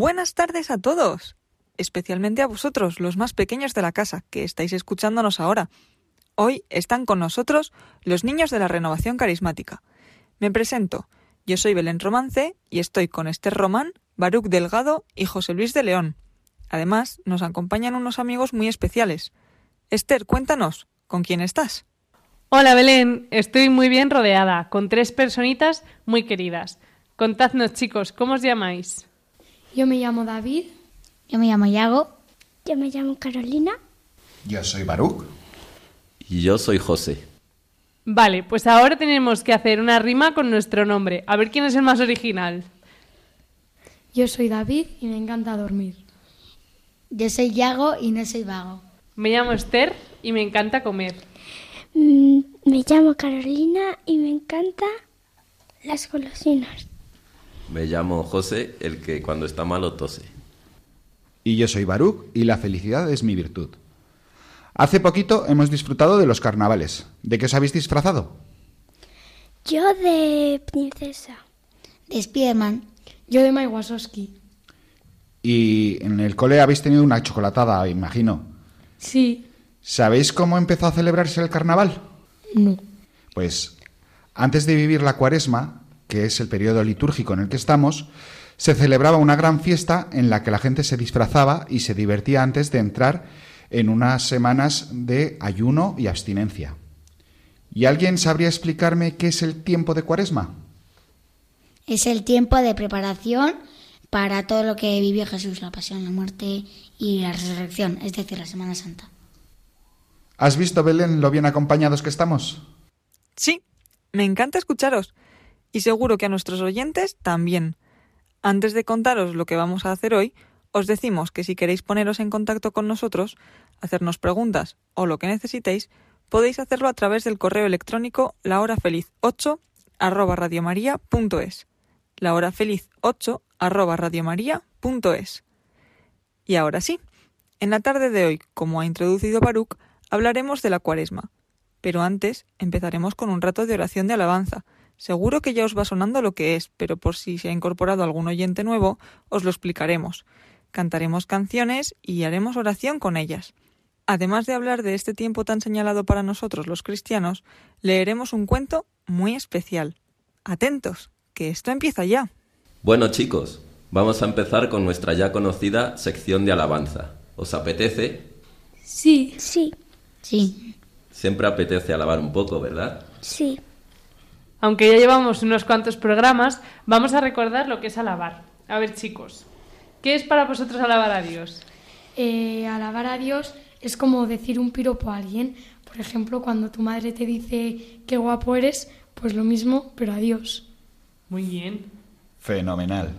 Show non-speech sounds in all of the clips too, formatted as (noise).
Buenas tardes a todos, especialmente a vosotros, los más pequeños de la casa, que estáis escuchándonos ahora. Hoy están con nosotros los niños de la renovación carismática. Me presento, yo soy Belén Romance y estoy con Esther Román, Baruch Delgado y José Luis de León. Además, nos acompañan unos amigos muy especiales. Esther, cuéntanos, ¿con quién estás? Hola Belén, estoy muy bien rodeada, con tres personitas muy queridas. Contadnos chicos, ¿cómo os llamáis? Yo me llamo David. Yo me llamo Yago. Yo me llamo Carolina. Yo soy Baruch. Y yo soy José. Vale, pues ahora tenemos que hacer una rima con nuestro nombre. A ver quién es el más original. Yo soy David y me encanta dormir. Yo soy Yago y no soy vago. Me llamo Esther y me encanta comer. Mm, me llamo Carolina y me encantan las golosinas. Me llamo José, el que cuando está malo tose. Y yo soy Baruch y la felicidad es mi virtud. Hace poquito hemos disfrutado de los carnavales. ¿De qué os habéis disfrazado? Yo de princesa. De Spiderman. Yo de Mike Wazowski. Y en el cole habéis tenido una chocolatada, imagino. Sí. ¿Sabéis cómo empezó a celebrarse el carnaval? No. Pues antes de vivir la cuaresma, que es el periodo litúrgico en el que estamos, se celebraba una gran fiesta en la que la gente se disfrazaba y se divertía antes de entrar en unas semanas de ayuno y abstinencia. ¿Y alguien sabría explicarme qué es el tiempo de cuaresma? Es el tiempo de preparación para todo lo que vivió Jesús, la pasión, la muerte y la resurrección, es decir, la Semana Santa. ¿Has visto, Belén, lo bien acompañados que estamos? Sí, me encanta escucharos. Y seguro que a nuestros oyentes también. Antes de contaros lo que vamos a hacer hoy, os decimos que si queréis poneros en contacto con nosotros, hacernos preguntas o lo que necesitéis, podéis hacerlo a través del correo electrónico lahorafeliz8 arroba radiomaria.es. lahorafeliz8 arroba radiomaria.es. Y ahora sí, en la tarde de hoy, como ha introducido Baruch, hablaremos de la cuaresma. Pero antes empezaremos con un rato de oración de alabanza. Seguro que ya os va sonando lo que es, pero por si se ha incorporado algún oyente nuevo, os lo explicaremos. Cantaremos canciones y haremos oración con ellas. Además de hablar de este tiempo tan señalado para nosotros los cristianos, leeremos un cuento muy especial. Atentos, que esto empieza ya. Bueno chicos, vamos a empezar con nuestra ya conocida sección de alabanza. ¿Os apetece? Sí. Sí, Sí. Siempre apetece alabar un poco, ¿verdad? sí. Aunque ya llevamos unos cuantos programas, vamos a recordar lo que es alabar. A ver chicos, ¿qué es para vosotros alabar a Dios? Eh, alabar a Dios es como decir un piropo a alguien. Por ejemplo, cuando tu madre te dice qué guapo eres, pues lo mismo, pero a Dios. Muy bien. Fenomenal.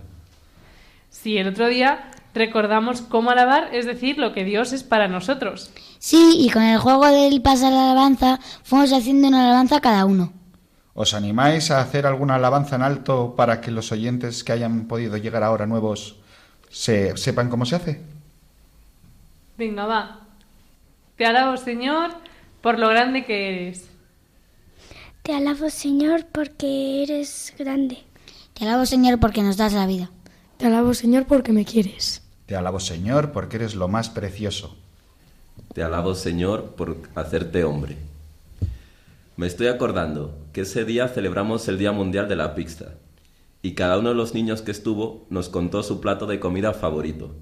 Sí, el otro día recordamos cómo alabar, es decir, lo que Dios es para nosotros. Sí, y con el juego del pasar la alabanza fuimos haciendo una alabanza cada uno. ¿Os animáis a hacer alguna alabanza en alto para que los oyentes que hayan podido llegar ahora nuevos se, sepan cómo se hace? Venga, va. Te alabo, Señor, por lo grande que eres. Te alabo, Señor, porque eres grande. Te alabo, Señor, porque nos das la vida. Te alabo, Señor, porque me quieres. Te alabo, Señor, porque eres lo más precioso. Te alabo, Señor, por hacerte hombre. Me estoy acordando que ese día celebramos el Día Mundial de la Pizza y cada uno de los niños que estuvo nos contó su plato de comida favorito.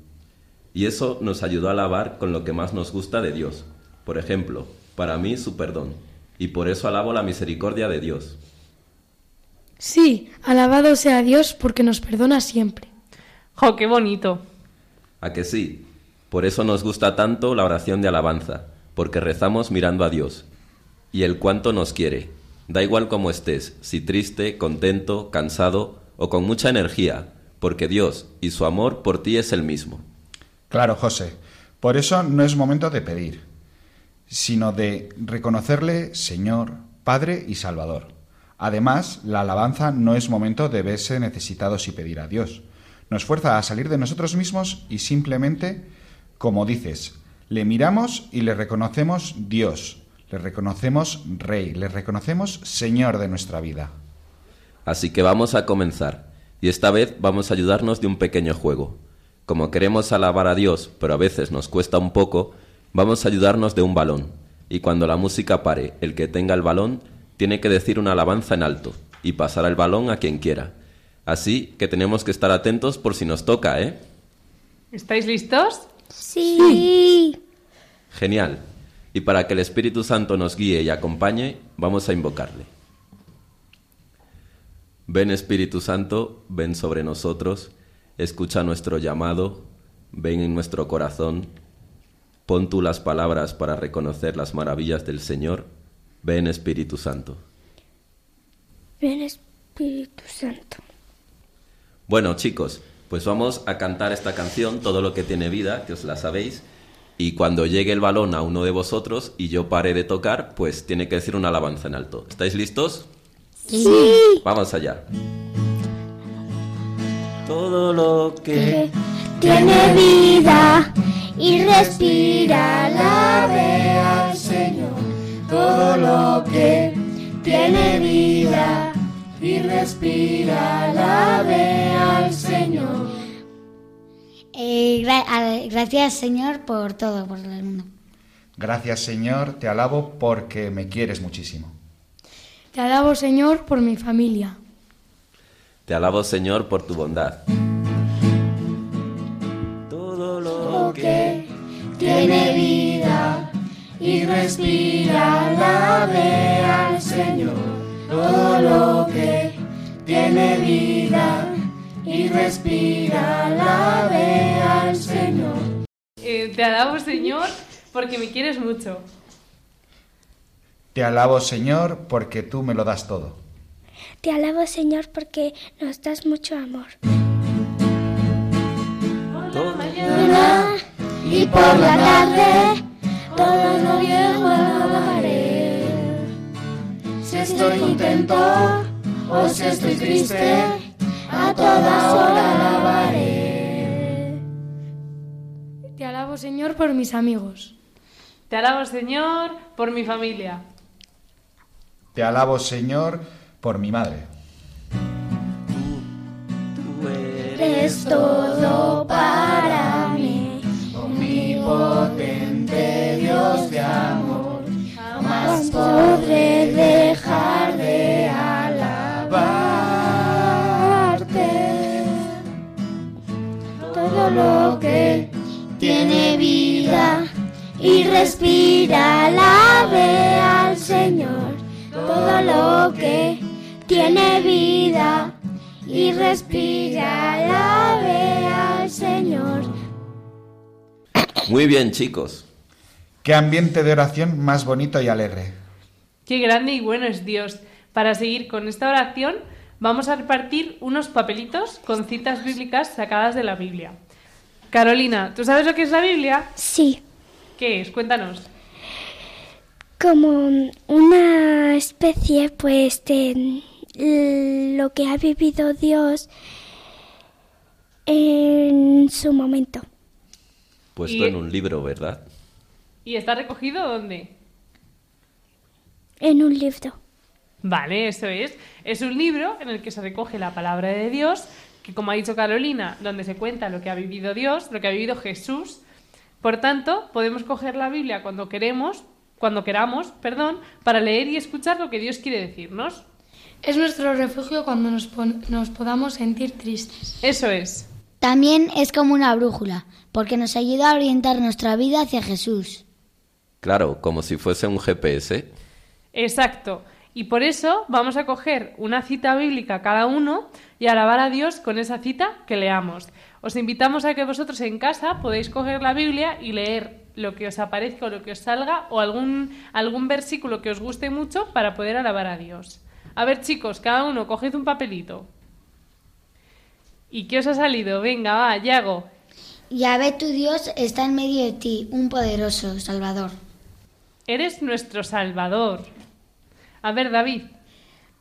Y eso nos ayudó a alabar con lo que más nos gusta de Dios. Por ejemplo, para mí su perdón. Y por eso alabo la misericordia de Dios. Sí, alabado sea Dios porque nos perdona siempre. ¡Jo, qué bonito! ¿A que sí? Por eso nos gusta tanto la oración de alabanza, porque rezamos mirando a Dios. Y el cuánto nos quiere. Da igual cómo estés, si triste, contento, cansado o con mucha energía, porque Dios y su amor por ti es el mismo. Claro, José. Por eso no es momento de pedir, sino de reconocerle Señor, Padre y Salvador. Además, la alabanza no es momento de verse necesitados y pedir a Dios. Nos fuerza a salir de nosotros mismos y simplemente, como dices, le miramos y le reconocemos Dios, le reconocemos Rey, le reconocemos Señor de nuestra vida. Así que vamos a comenzar, y esta vez vamos a ayudarnos de un pequeño juego. Como queremos alabar a Dios, pero a veces nos cuesta un poco, vamos a ayudarnos de un balón. Y cuando la música pare, el que tenga el balón tiene que decir una alabanza en alto y pasar el balón a quien quiera. Así que tenemos que estar atentos por si nos toca, ¿eh? ¿Estáis listos? Sí. Genial. Y para que el Espíritu Santo nos guíe y acompañe, vamos a invocarle. Ven Espíritu Santo, ven sobre nosotros, escucha nuestro llamado, ven en nuestro corazón, pon tú las palabras para reconocer las maravillas del Señor, ven Espíritu Santo. Ven Espíritu Santo. Bueno chicos, pues vamos a cantar esta canción, Todo lo que tiene vida, que os la sabéis, y cuando llegue el balón a uno de vosotros y yo pare de tocar, pues tiene que decir una alabanza en alto. ¿Estáis listos? Sí. Vamos allá. Todo lo que tiene vida y respira, alabe al Señor. Todo lo que tiene vida y respira, alabe al Señor. Eh, gra- a- gracias, Señor, por todo, por el mundo. Gracias, Señor, te alabo porque me quieres muchísimo. Te alabo, Señor, por mi familia. te alabo Señor por tu bondad. Todo lo que tiene vida y respira, alabe al Señor. Todo lo que tiene vida y respira, alabe al Señor. Eh, te alabo, Señor, porque me quieres mucho. Te alabo, Señor, porque tú me lo das todo. Te alabo, Señor, porque nos das mucho amor. Y por la tarde, todo lo viejo alabaré. Si estoy contento o si estoy triste, toda hora alabaré. Te alabo, Señor, por mis amigos. Te alabo, Señor, por mi familia. Te alabo, Señor, por mi madre. Eres todo para mí, omnipotente Dios de amor. Jamás podré dejar de alabarte. Lo que tiene vida y respira, alabe al Señor. Todo lo que tiene vida y respira, alabe al Señor. Muy bien, chicos. Qué ambiente de oración más bonito y alegre. Qué grande y bueno es Dios. Para seguir con esta oración, vamos a repartir unos papelitos con citas bíblicas sacadas de la Biblia. Carolina, ¿tú sabes lo que es la Biblia? Sí, ¿Qué es? Cuéntanos. como una especie, pues, de lo que ha vivido Dios en su momento. Puesto Y- en un libro, ¿verdad? ¿Y está recogido dónde? En un libro. Vale, eso es. Es un libro en el que se recoge la palabra de Dios, que como ha dicho Carolina, donde se cuenta lo que ha vivido Dios, lo que ha vivido Jesús. Por tanto, podemos coger la Biblia cuando queremos, cuando queramos, perdón, para leer y escuchar lo que Dios quiere decirnos. Es nuestro refugio cuando nos, pon- nos podamos sentir tristes. Eso es. También es como una brújula, porque nos ayuda a orientar nuestra vida hacia Jesús. Claro, como si fuese un GPS. Exacto. Y por eso vamos a coger una cita bíblica cada uno y alabar a Dios con esa cita que leamos. Os invitamos a que vosotros en casa podáis coger la Biblia y leer lo que os aparezca o lo que os salga o algún, algún versículo que os guste mucho para poder alabar a Dios. A ver, chicos, cada uno coged un papelito. ¿Y qué os ha salido? Venga, va, Yago. Yahvé tu Dios está en medio de ti, un poderoso Salvador. Eres nuestro Salvador. A ver, David.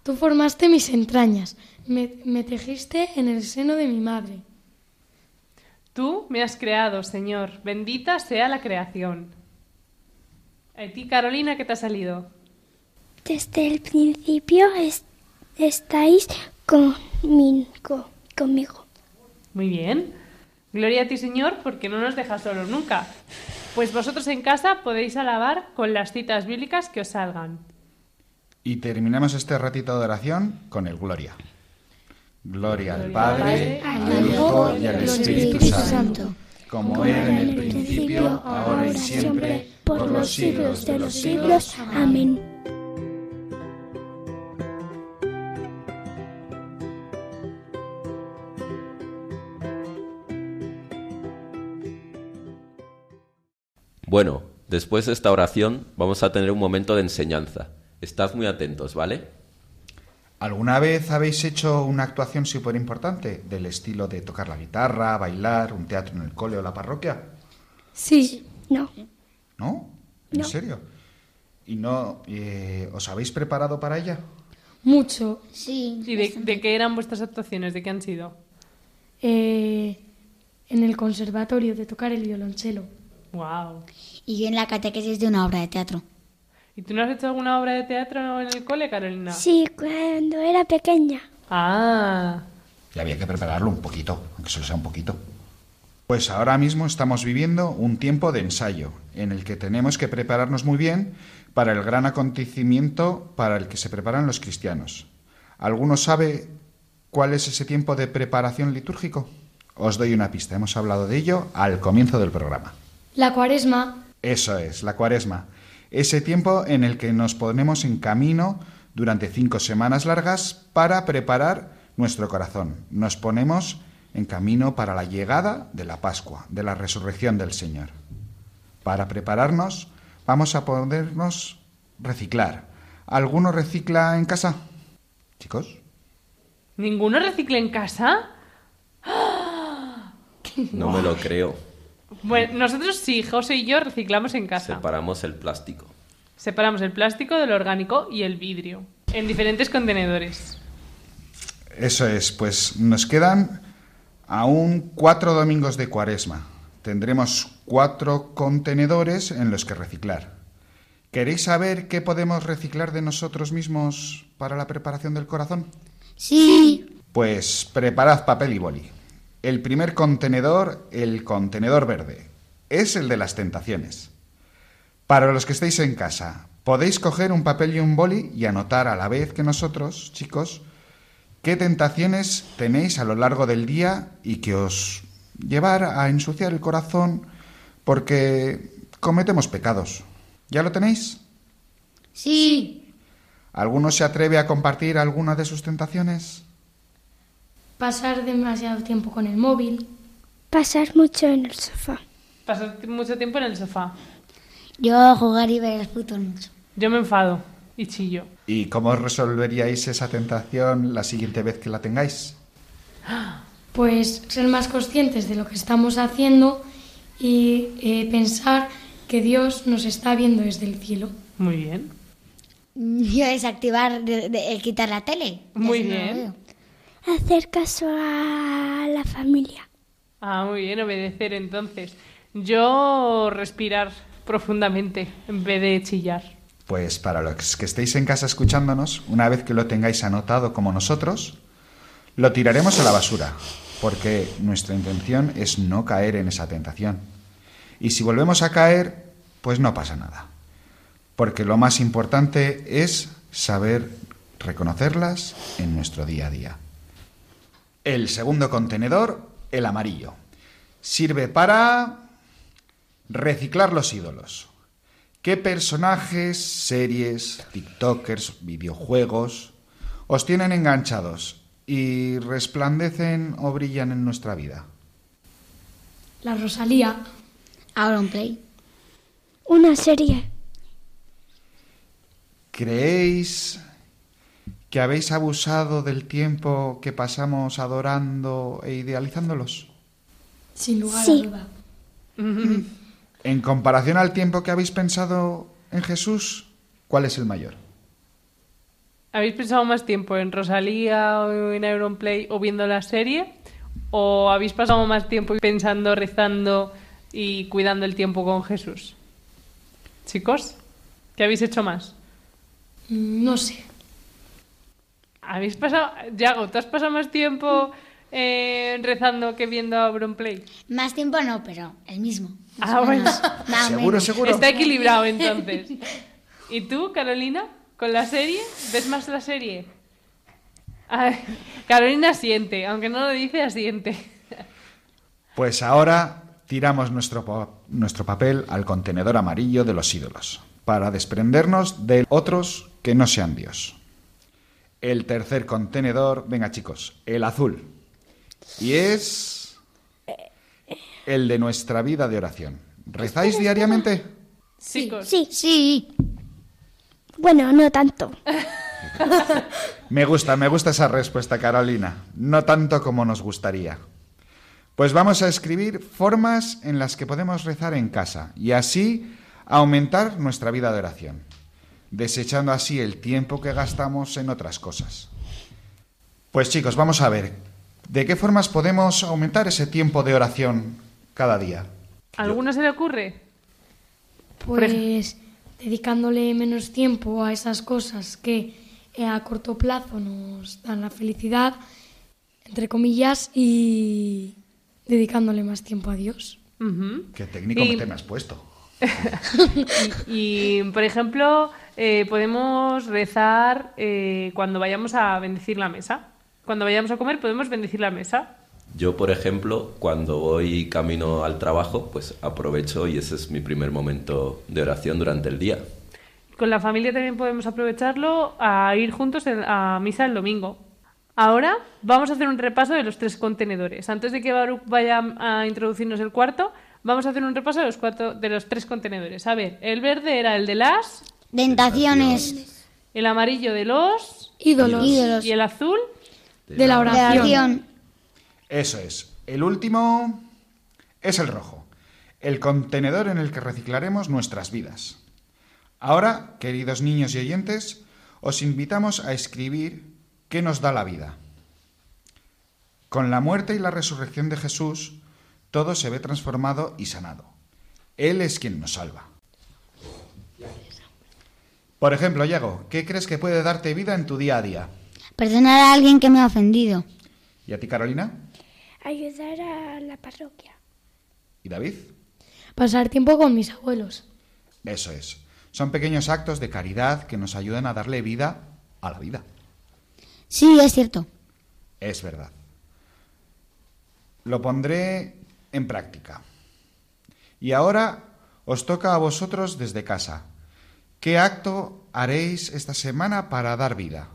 Tú formaste mis entrañas, me, me tejiste en el seno de mi madre. Tú me has creado, Señor. Bendita sea la creación. ¿A ti, Carolina, qué te ha salido? Desde el principio es- estáis conmigo, conmigo. Muy bien. Gloria a ti, Señor, porque no nos dejas solos nunca. Pues vosotros en casa podéis alabar con las citas bíblicas que os salgan. Y terminamos este ratito de oración con el Gloria. Gloria al Padre, al Hijo y al Espíritu Santo, como era en el principio, ahora y siempre, por los siglos de los siglos. Amén. Bueno, después de esta oración vamos a tener un momento de enseñanza. Estad muy atentos, ¿vale? ¿Alguna vez habéis hecho una actuación súper importante del estilo de tocar la guitarra, bailar, un teatro en el cole o la parroquia? Sí. No. ¿No? ¿En No. serio? ¿Y no eh, os habéis preparado para ella? Mucho. Sí. ¿Y de, de qué eran vuestras actuaciones? ¿De qué han sido? Eh, en el conservatorio de tocar el violonchelo. Wow. Y yo en la catequesis de una obra de teatro. ¿Y tú no has hecho alguna obra de teatro en el cole, Carolina? Sí, cuando era pequeña. Ah. Y había que prepararlo un poquito, aunque solo sea un poquito. Pues ahora mismo estamos viviendo un tiempo de ensayo, en el que tenemos que prepararnos muy bien para el gran acontecimiento para el que se preparan los cristianos. ¿Alguno sabe cuál es ese tiempo de preparación litúrgico? Os doy una pista, hemos hablado de ello al comienzo del programa. La cuaresma, Eso es, la cuaresma. Ese tiempo en el que nos ponemos en camino durante cinco semanas largas para preparar nuestro corazón. Nos ponemos en camino para la llegada de la Pascua, de la resurrección del Señor. Para prepararnos, vamos a podernos reciclar. ¿Alguno recicla en casa? Chicos, ¿Ninguno recicla en casa? No me lo creo. Bueno, nosotros sí, José y yo reciclamos en casa. Separamos el plástico. Separamos el plástico del orgánico y el vidrio en diferentes contenedores. Eso es, pues nos quedan aún cuatro domingos de cuaresma. Tendremos cuatro contenedores en los que reciclar. ¿Queréis saber qué podemos reciclar de nosotros mismos para la preparación del corazón? Sí. Pues preparad papel y boli. El primer contenedor, el contenedor verde, es el de las tentaciones. Para los que estéis en casa, podéis coger un papel y un boli y anotar a la vez que nosotros, chicos, qué tentaciones tenéis a lo largo del día y que os llevar a ensuciar el corazón porque cometemos pecados. ¿Ya lo tenéis? Sí. ¿Alguno se atreve a compartir alguna de sus tentaciones? Pasar demasiado tiempo con el móvil, Pasar mucho en el sofá. Pasar mucho tiempo en el sofá. Yo jugar y ver el fútbol mucho. Yo me enfado y chillo. ¿Y cómo resolveríais esa tentación la siguiente vez que la tengáis? pues ser más conscientes de lo que estamos haciendo y eh, pensar que Dios nos está viendo desde el cielo. Muy bien. Yo desactivar, de- de- el quitar la tele. Muy bien. Hacer caso a la familia. Ah, muy bien, obedecer entonces. Yo respirar profundamente en vez de chillar. Pues para los que estéis en casa escuchándonos, una vez que lo tengáis anotado como nosotros, lo tiraremos a la basura, porque nuestra intención es no caer en esa tentación. Y si volvemos a caer, pues no pasa nada. Porque lo más importante es saber reconocerlas en nuestro día a día. El segundo contenedor, el amarillo, sirve para reciclar los ídolos. ¿Qué personajes, series, TikTokers, videojuegos os tienen enganchados y resplandecen o brillan en nuestra vida? La Rosalía, Auronplay. Una serie. ¿Creéis que habéis abusado del tiempo que pasamos adorando e idealizándolos? Sin lugar Sí. a duda. (laughs) En comparación al tiempo que habéis pensado en Jesús, ¿cuál es el mayor? ¿Habéis pensado más tiempo en Rosalía o en Ironplay o viendo la serie? ¿O habéis pasado más tiempo pensando, rezando y cuidando el tiempo con Jesús? Chicos, ¿qué habéis hecho más? No sé. ¿Habéis pasado... Yago, ¿tú has pasado más tiempo eh, rezando que viendo Auronplay? Más tiempo no, pero el mismo. Ah, bueno. Seguro, menos. seguro. Está equilibrado entonces. ¿Y tú, Carolina? ¿Con la serie? ¿Ves más la serie? Ay, Carolina asiente, aunque no lo dice, asiente. Pues ahora tiramos nuestro, pa- nuestro papel al contenedor amarillo de los ídolos, para desprendernos de otros que no sean Dios. El tercer contenedor, venga chicos, el azul. Y es el de nuestra vida de oración. ¿Rezáis diariamente? Chicos, Sí. Sí, Bueno, no tanto. (laughs) Me gusta, me gusta esa respuesta, Carolina. No tanto como nos gustaría. Pues vamos a escribir formas en las que podemos rezar en casa y así aumentar nuestra vida de oración, desechando así el tiempo que gastamos en otras cosas. Pues chicos, vamos a ver, ¿de qué formas podemos aumentar ese tiempo de oración cada día? ¿alguno se le ocurre? Pues dedicándole menos tiempo a esas cosas que eh, a corto plazo nos dan la felicidad, entre comillas, y dedicándole más tiempo a Dios. ¿Qué técnico Y- te me has puesto? (laughs) Y, por ejemplo, eh, podemos rezar eh, cuando vayamos a bendecir la mesa. Cuando vayamos a comer podemos bendecir la mesa. Yo, por ejemplo, cuando voy camino al trabajo, pues aprovecho y ese es mi primer momento de oración durante el día. Con la familia también podemos aprovecharlo a ir juntos a misa el domingo. Ahora vamos a hacer un repaso de los tres contenedores. Antes de que Baruch vaya a introducirnos el cuarto, vamos a hacer un repaso de los, cuatro, de los tres contenedores. A ver, el verde era el de las, Tentaciones. el amarillo de los Ídolos. Ídolos. y el azul. De la oración. Eso es. El último es el rojo, el contenedor en el que reciclaremos nuestras vidas. Ahora, queridos niños y oyentes, os invitamos a escribir qué nos da la vida. Con la muerte y la resurrección de Jesús, todo se ve transformado y sanado. Él es quien nos salva. Por ejemplo, Yago, ¿qué crees que puede darte vida en tu día a día? Perdonar a alguien que me ha ofendido. ¿Y a ti, Carolina? Ayudar a la parroquia. ¿Y David? Pasar tiempo con mis abuelos. Eso es. Son pequeños actos de caridad que nos ayudan a darle vida a la vida. Sí, es cierto. Es verdad. Lo pondré en práctica. Y ahora os toca a vosotros desde casa. ¿Qué acto haréis esta semana para dar vida?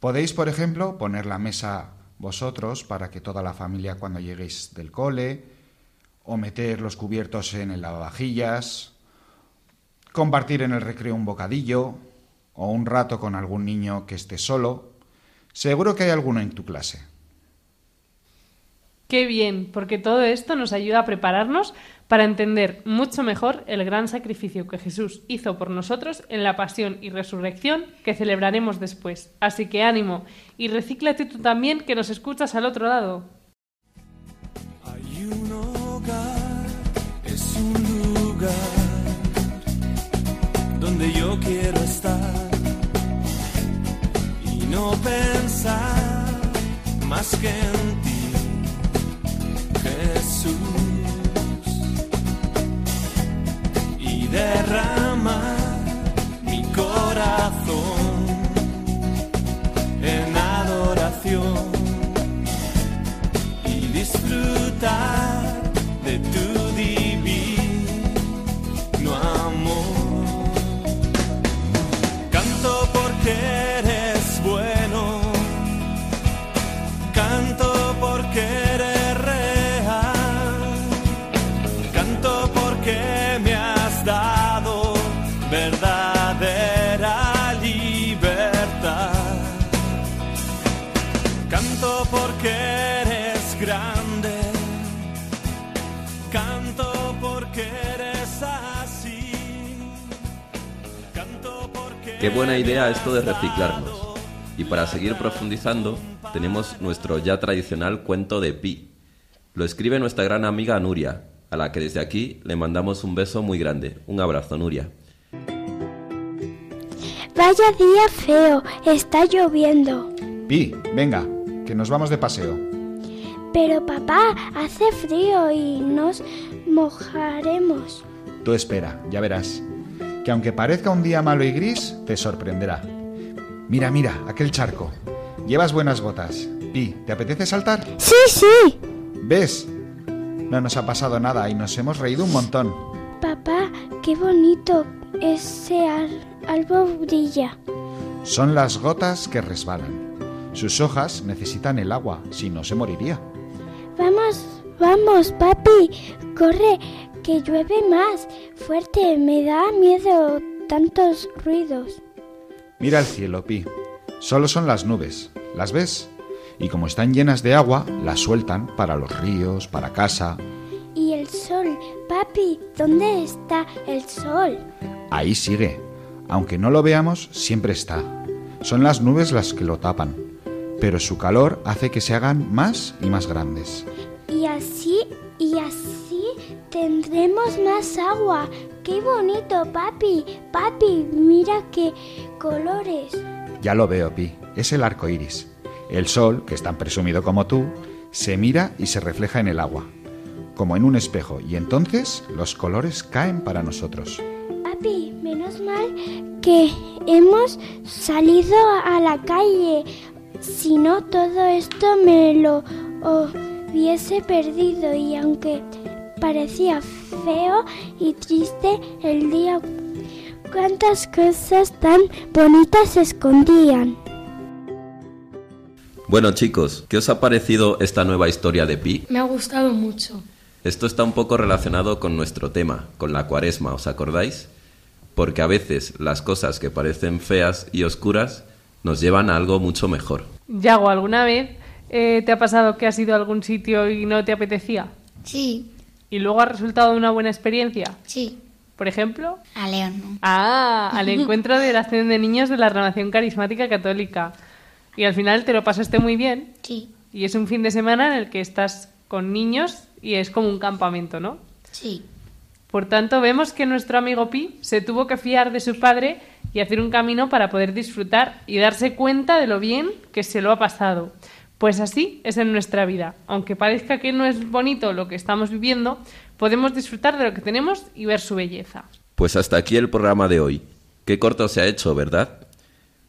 Podéis, por ejemplo, poner la mesa vosotros para que toda la familia cuando lleguéis del cole, o meter los cubiertos en el lavavajillas, compartir en el recreo un bocadillo, o un rato con algún niño que esté solo. Seguro que hay alguno en tu clase. Qué bien, porque todo esto nos ayuda a prepararnos para entender mucho mejor el gran sacrificio que Jesús hizo por nosotros en la pasión y resurrección que celebraremos después. Así que ánimo y recíclate tú también que nos escuchas al otro lado. Hay un hogar, es un lugar donde yo quiero estar y no pensar más que en ti, Jesús, y Qué buena idea esto de reciclarnos. Y para seguir profundizando, tenemos nuestro ya tradicional cuento de Pi. Lo escribe nuestra gran amiga Nuria, a la que desde aquí le mandamos un beso muy grande. Un abrazo, Nuria. Vaya día feo, está lloviendo. Pi, venga, que nos vamos de paseo. Pero papá, hace frío y nos mojaremos. Tú espera, ya verás. Que aunque parezca un día malo y gris, te sorprenderá. Mira, mira, aquel charco. Llevas buenas botas. Pi, ¿te apetece saltar? Sí, sí. ¿Ves? No nos ha pasado nada y nos hemos reído un montón. Papá, qué bonito ese árbol brilla. Son las gotas que resbalan. Sus hojas necesitan el agua, si no se moriría. Vamos, vamos, papi, corre, que llueve más. Fuerte, me da miedo tantos ruidos. Mira el cielo, Pi. Solo son las nubes. ¿Las ves? Y como están llenas de agua, las sueltan para los ríos, para casa. Y el sol, papi, ¿dónde está el sol? Ahí sigue. Aunque no lo veamos, siempre está. Son las nubes las que lo tapan. Pero su calor hace que se hagan más y más grandes. Y así, y así tendremos más agua. ¡Qué bonito, papi! Papi, mira qué colores. Ya lo veo, Pi. Es el arco iris. El sol, que es tan presumido como tú, se mira y se refleja en el agua, como en un espejo, y entonces los colores caen para nosotros. Papi, menos mal que hemos salido a la calle. Si no, todo esto me lo hubiese perdido y aunque parecía feo y triste el día, cuántas cosas tan bonitas se escondían. Bueno chicos, ¿qué os ha parecido esta nueva historia de Pi? Me ha gustado mucho. Esto está un poco relacionado con nuestro tema, con la cuaresma, ¿os acordáis? Porque a veces las cosas que parecen feas y oscuras nos llevan a algo mucho mejor. Yago, ¿alguna vez eh, te ha pasado que has ido a algún sitio y no te apetecía? Sí, ¿Y luego ha resultado una buena experiencia? sí. Por ejemplo, A León, ¿no? ah, al (laughs) encuentro de la acción de niños de la Renovación Carismática Católica. Y al final te lo pasaste muy bien. Sí, Y es un fin de semana en el que estás con niños y es como un campamento, ¿no? sí. Por tanto, vemos que nuestro amigo Pi se tuvo que fiar de su padre y hacer un camino para poder disfrutar y darse cuenta de lo bien que se lo ha pasado. Pues así es en nuestra vida. Aunque parezca que no es bonito lo que estamos viviendo, podemos disfrutar de lo que tenemos y ver su belleza. Pues hasta aquí el programa de hoy. Qué corto se ha hecho, ¿verdad?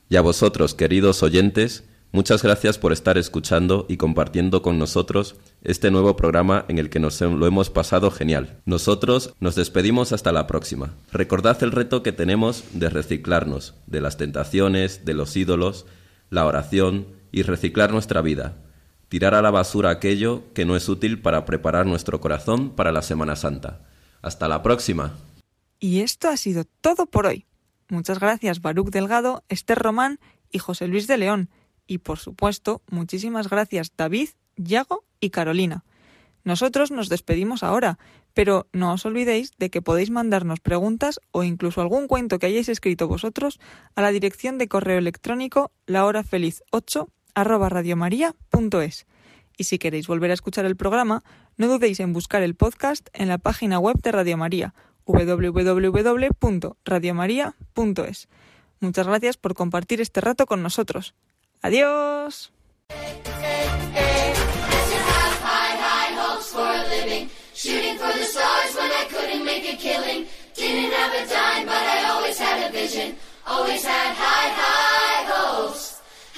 Y a vosotros, queridos oyentes, muchas gracias por estar escuchando y compartiendo con nosotros este nuevo programa en el que nos lo hemos pasado genial. Nosotros nos despedimos hasta la próxima. Recordad el reto que tenemos de reciclarnos, de las tentaciones, de los ídolos, la oración y reciclar nuestra vida. Tirar a la basura aquello que no es útil para preparar nuestro corazón para la Semana Santa. Hasta la próxima. Y esto ha sido todo por hoy. Muchas gracias Baruch Delgado, Esther Román y José Luis de León. Y por supuesto, muchísimas gracias David, Yago y Carolina. Nosotros nos despedimos ahora, pero no os olvidéis de que podéis mandarnos preguntas o incluso algún cuento que hayáis escrito vosotros a la dirección de correo electrónico lahorafeliz8 arroba radiomaria.es. Y si queréis volver a escuchar el programa, no dudéis en buscar el podcast en la página web de Radio María, www.radiomaria.es. Muchas gracias por compartir este rato con nosotros. Adiós.